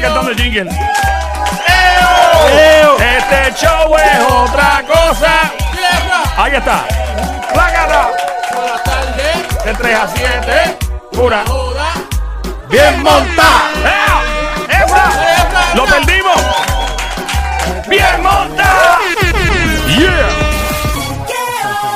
está cantando el jingle. ¡Eo! Este show es otra cosa. Ahí está. La garra. Buenas tardes. De 3 a 7. Pura. Bien montada. ¡Ea! ¡Lo perdimos! ¡Bien montada! ¡Yeah!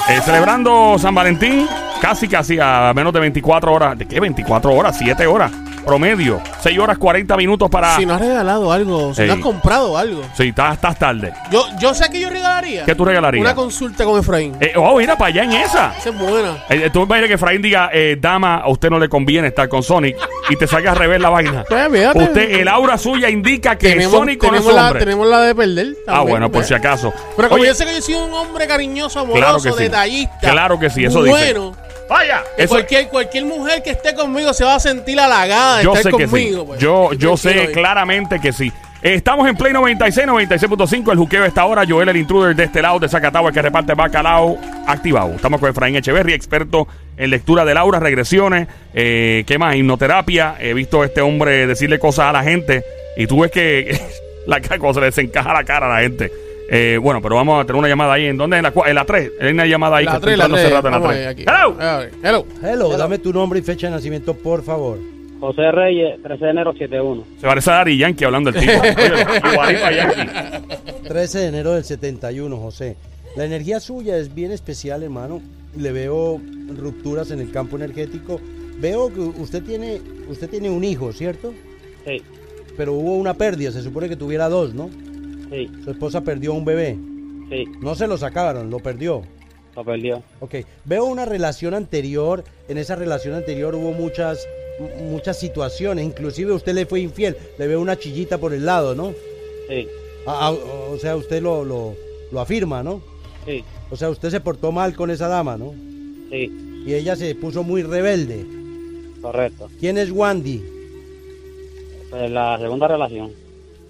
Eh, celebrando San Valentín, casi casi a menos de 24 horas. ¿De qué? 24 horas, 7 horas. Promedio. 6 horas 40 minutos para. Si no has regalado algo, si no has comprado algo. Sí, estás, estás tarde. Yo, yo sé que yo regalaría. ¿Qué tú regalarías? Una consulta con Efraín. Eh, oh, mira para allá en esa. Esa es buena. Eh, tú imaginas que Efraín diga, eh, dama, a usted no le conviene estar con Sonic y te salga a revés la vaina. Pues, fíjate. Usted, el aura suya indica que tenemos, Sonic conoce tenemos, la, tenemos la de perder. Ah, también, bueno, por ¿ves? si acaso. Pero como Oye, yo sé que yo soy un hombre cariñoso, amoroso, Claro que sí. detallista. Claro que sí, eso dice. Vaya, eso cualquier, cualquier mujer que esté conmigo se va a sentir halagada de yo estar sé que sí. conmigo. pues. Yo, yo sé claramente que sí. Estamos en Play 96, 96.5. El juqueo está ahora. Joel, el intruder de este lado de Zacatau, el que reparte bacalao, activado. Estamos con Efraín Echeverry, experto en lectura de Laura, regresiones. Eh, ¿Qué más? Hipnoterapia. He visto a este hombre decirle cosas a la gente. Y tú ves que la se le desencaja la cara a la gente. Eh, bueno, pero vamos a tener una llamada ahí. ¿En dónde? En la, en la 3. Hay una llamada ahí. La que está 3, la entrando 3. hace rato en la Vamos 3. ahí, aquí. ¡Hello! Ver, hello. Hello, dame tu nombre y fecha de nacimiento, por favor. José Reyes, 13 de enero 71. Se parece a Dari Yankee hablando el tipo. Oye, igualito a Yankee. 13 de enero del 71, José. La energía suya es bien especial, hermano. Le veo rupturas en el campo energético. Veo que usted tiene, usted tiene un hijo, ¿cierto? Sí, Pero hubo una pérdida, se supone que tuviera dos, ¿no? Sí, Su esposa perdió un bebé. sí, No se lo sacaron, lo perdió. lo perdió. Ok, veo una relación anterior, en esa relación anterior hubo muchas, muchas situaciones, inclusive usted le fue infiel, le veo una chillita por el lado, ¿no? Sí, o sea, usted lo, lo, lo afirma, ¿no? sí, O sea, usted se portó mal con esa dama, ¿no? sí, Y ella se puso muy rebelde. correcto. ¿Quién es Wandy? Pues la segunda relación.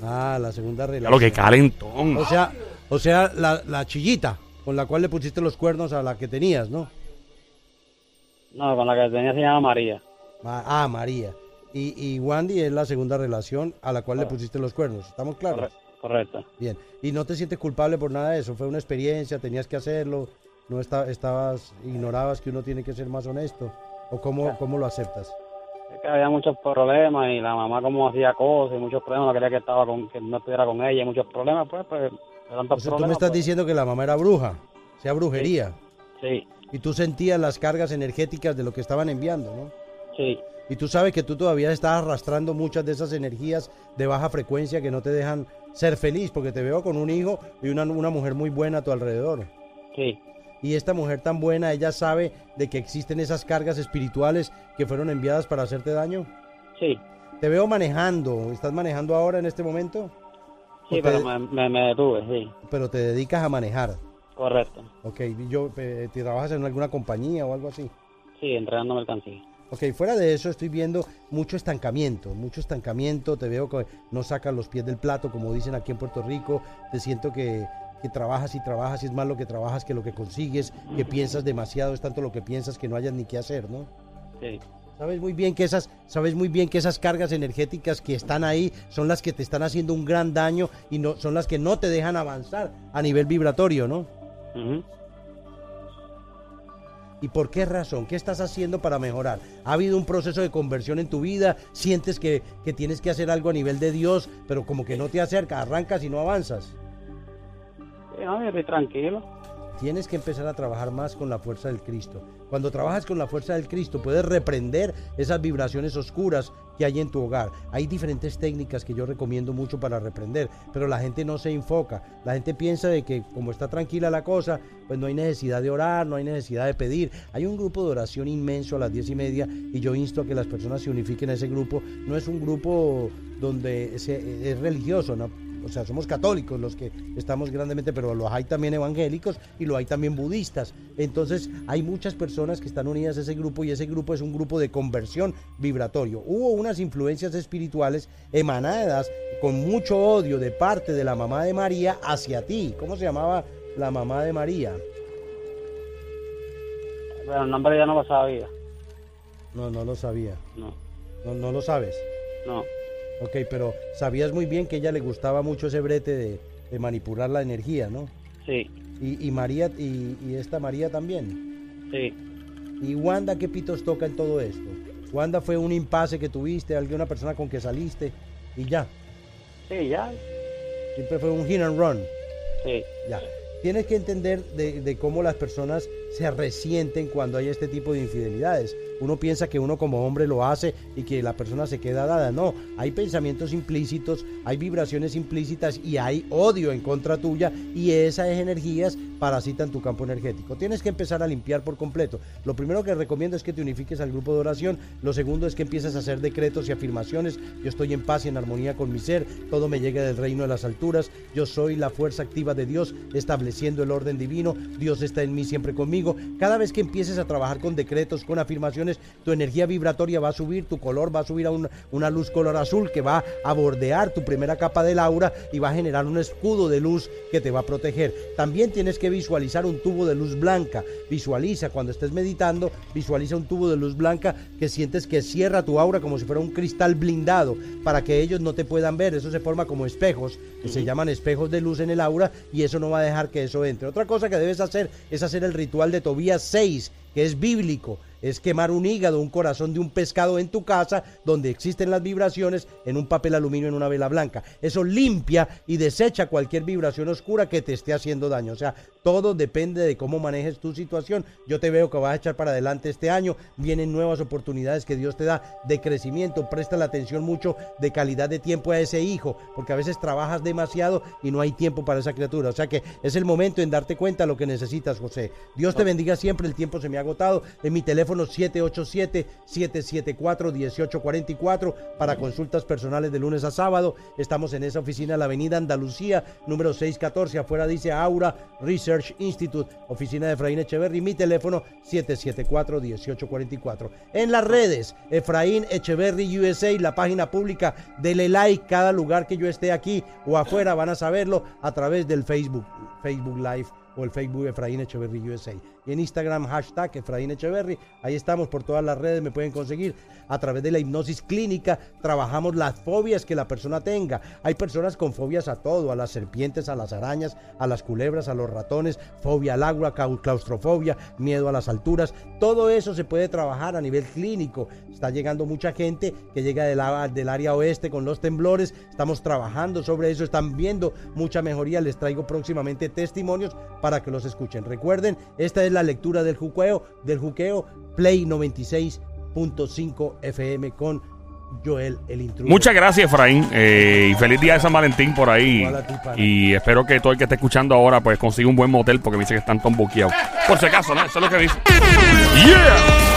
Ah, la segunda Ya relación. lo que calentón. O sea, o sea la, la chillita con la cual le pusiste los cuernos a la que tenías, ¿no? No, con la que tenía se llama María. Ma- Ah, María. Y, y Wandy es la segunda relación a la cual le pusiste los cuernos. ¿Estamos claros? Corre- correcto. Bien. ¿Y no te sientes culpable por nada de eso? ¿Fue una experiencia? ¿Tenías que hacerlo? ¿No esta- estabas, ignorabas que uno tiene que ser más honesto? ¿O cómo, cómo lo aceptas? Es que había muchos problemas y la mamá como hacía cosas y muchos problemas, no quería que estaba con, que no estuviera con ella y muchos problemas, pues, pues, tantos O sea, tú me estás pues, diciendo que la mamá era bruja, sea brujería. Sí, Y tú sentías las cargas energéticas de lo que estaban enviando, ¿no? sí, Y tú sabes que tú todavía estás arrastrando muchas de esas energías de baja frecuencia que no te dejan ser feliz, porque te veo con un hijo y una, una mujer muy buena a tu alrededor. sí, Y esta mujer tan buena, ella sabe de que existen esas cargas espirituales que fueron enviadas para hacerte daño. sí, Te veo manejando, ¿estás manejando ahora en este momento? sí, ¿O te- pero me, detuve, sí, Pero te dedicas a manejar. correcto. Ok, yo, eh, ¿te trabajas en alguna compañía o algo así? Sí, entregando mercancía. Ok, fuera de eso estoy viendo mucho estancamiento, mucho estancamiento, te veo que no sacas los pies del plato, como dicen aquí en Puerto Rico, te siento que, que trabajas y trabajas y es más lo que trabajas que lo que consigues, que piensas demasiado, es tanto lo que piensas que no hayas ni qué hacer, ¿no? Sí, Sabes muy bien que esas, sabes muy bien que esas cargas energéticas que están ahí son las que te están haciendo un gran daño y no son las que no te dejan avanzar a nivel vibratorio, ¿no? ¿Y por qué razón? ¿Qué estás haciendo para mejorar? ¿Ha habido un proceso de conversión en tu vida? ¿Sientes que, que tienes que hacer algo a nivel de Dios, pero como que no te acerca, arrancas y no avanzas? No, yo estoy tranquilo. Tienes que empezar a trabajar más con la fuerza del Cristo. Cuando trabajas con la fuerza del Cristo, puedes reprender esas vibraciones oscuras que hay en tu hogar. Hay diferentes técnicas que yo recomiendo mucho para reprender, pero la gente no se enfoca. La gente piensa de que como está tranquila la cosa, pues no hay necesidad de orar, no hay necesidad de pedir. Hay un grupo de oración inmenso a las diez y media y yo insto a que las personas se unifiquen a ese grupo. No es un grupo donde es religioso, ¿no? O sea, somos católicos los que estamos grandemente, pero los hay también evangélicos y lo hay también budistas. Entonces, hay muchas personas que están unidas a ese grupo y ese grupo es un grupo de conversión vibratorio. Hubo unas influencias espirituales emanadas con mucho odio de parte de la mamá de María hacia ti. ¿Cómo se llamaba la mamá de María? Pero el nombre ya no lo sabía. No, no lo sabía. No, No, no lo sabes. no. Ok, pero sabías muy bien que a ella le gustaba mucho ese brete de, de manipular la energía, ¿no? Sí, Y, y María, y, y esta María también. sí. ¿Y Wanda qué pitos toca en todo esto? Wanda fue un impasse que tuviste, alguna persona con que saliste y ya. Sí, ya. Siempre fue un hit and run. Sí. Ya. Tienes que entender de, de cómo las personas se resienten cuando hay este tipo de infidelidades. Uno piensa que uno como hombre lo hace y que la persona se queda dada. No, hay pensamientos implícitos, hay vibraciones implícitas y hay odio en contra tuya y esas energías parasitan tu campo energético. Tienes que empezar a limpiar por completo. Lo primero que recomiendo es que te unifiques al grupo de oración. Lo segundo es que empieces a hacer decretos y afirmaciones. Yo estoy en paz y en armonía con mi ser. Todo me llega del reino de las alturas. Yo soy la fuerza activa de Dios estableciendo el orden divino. Dios está en mí siempre conmigo. Cada vez que empieces a trabajar con decretos, con afirmaciones, tu energía vibratoria va a subir, tu color va a subir a una, una luz color azul que va a bordear tu primera capa del aura y va a generar un escudo de luz que te va a proteger. También tienes que visualizar un tubo de luz blanca. Visualiza cuando estés meditando, visualiza un tubo de luz blanca que sientes que cierra tu aura como si fuera un cristal blindado para que ellos no te puedan ver. Eso se forma como espejos, que se llaman espejos de luz en el aura y eso no va a dejar que eso entre. Otra cosa que debes hacer es hacer el ritual de Tobías 6, que es bíblico es quemar un hígado, un corazón de un pescado en tu casa donde existen las vibraciones en un papel aluminio en una vela blanca. Eso limpia y desecha cualquier vibración oscura que te esté haciendo daño. O sea, todo depende de cómo manejes tu situación. Yo te veo que vas a echar para adelante este año. Vienen nuevas oportunidades que Dios te da de crecimiento. Presta la atención mucho de calidad de tiempo a ese hijo, porque a veces trabajas demasiado y no hay tiempo para esa criatura. O sea que es el momento en darte cuenta de lo que necesitas, José. Dios te bendiga siempre. El tiempo se me ha agotado. En mi teléfono 787-774-1844 para consultas personales de lunes a sábado. Estamos en esa oficina la avenida Andalucía, número 614. Afuera dice Aura Research Institute, oficina de Efraín Echeverry. Mi teléfono 774-1844. En las redes, Efraín Echeverry USA, la página pública. Dele like cada lugar que yo esté aquí o afuera. Van a saberlo a través del Facebook, Facebook Live o el Facebook Efraín Echeverry USA. En Instagram, hashtag Efraín Echeverry. Ahí estamos por todas las redes, me pueden conseguir. A través de la hipnosis clínica trabajamos las fobias que la persona tenga. Hay personas con fobias a todo, a las serpientes, a las arañas, a las culebras, a los ratones, fobia al agua, claustrofobia, miedo a las alturas. Todo eso se puede trabajar a nivel clínico. Está llegando mucha gente que llega del área oeste con los temblores. Estamos trabajando sobre eso, están viendo mucha mejoría. Les traigo próximamente testimonios para que los escuchen. Recuerden, esta es la lectura del juqueo, del juqueo Play 96.5 FM con Joel el intruder. Muchas gracias, Efraín. eh, y feliz día de San Valentín por ahí. Ti. Y espero que todo el que esté escuchando ahora, pues consiga un buen motel porque me dice que están tan boqueados. Por si acaso, ¿no? Eso es lo que dice. ¡Yeah!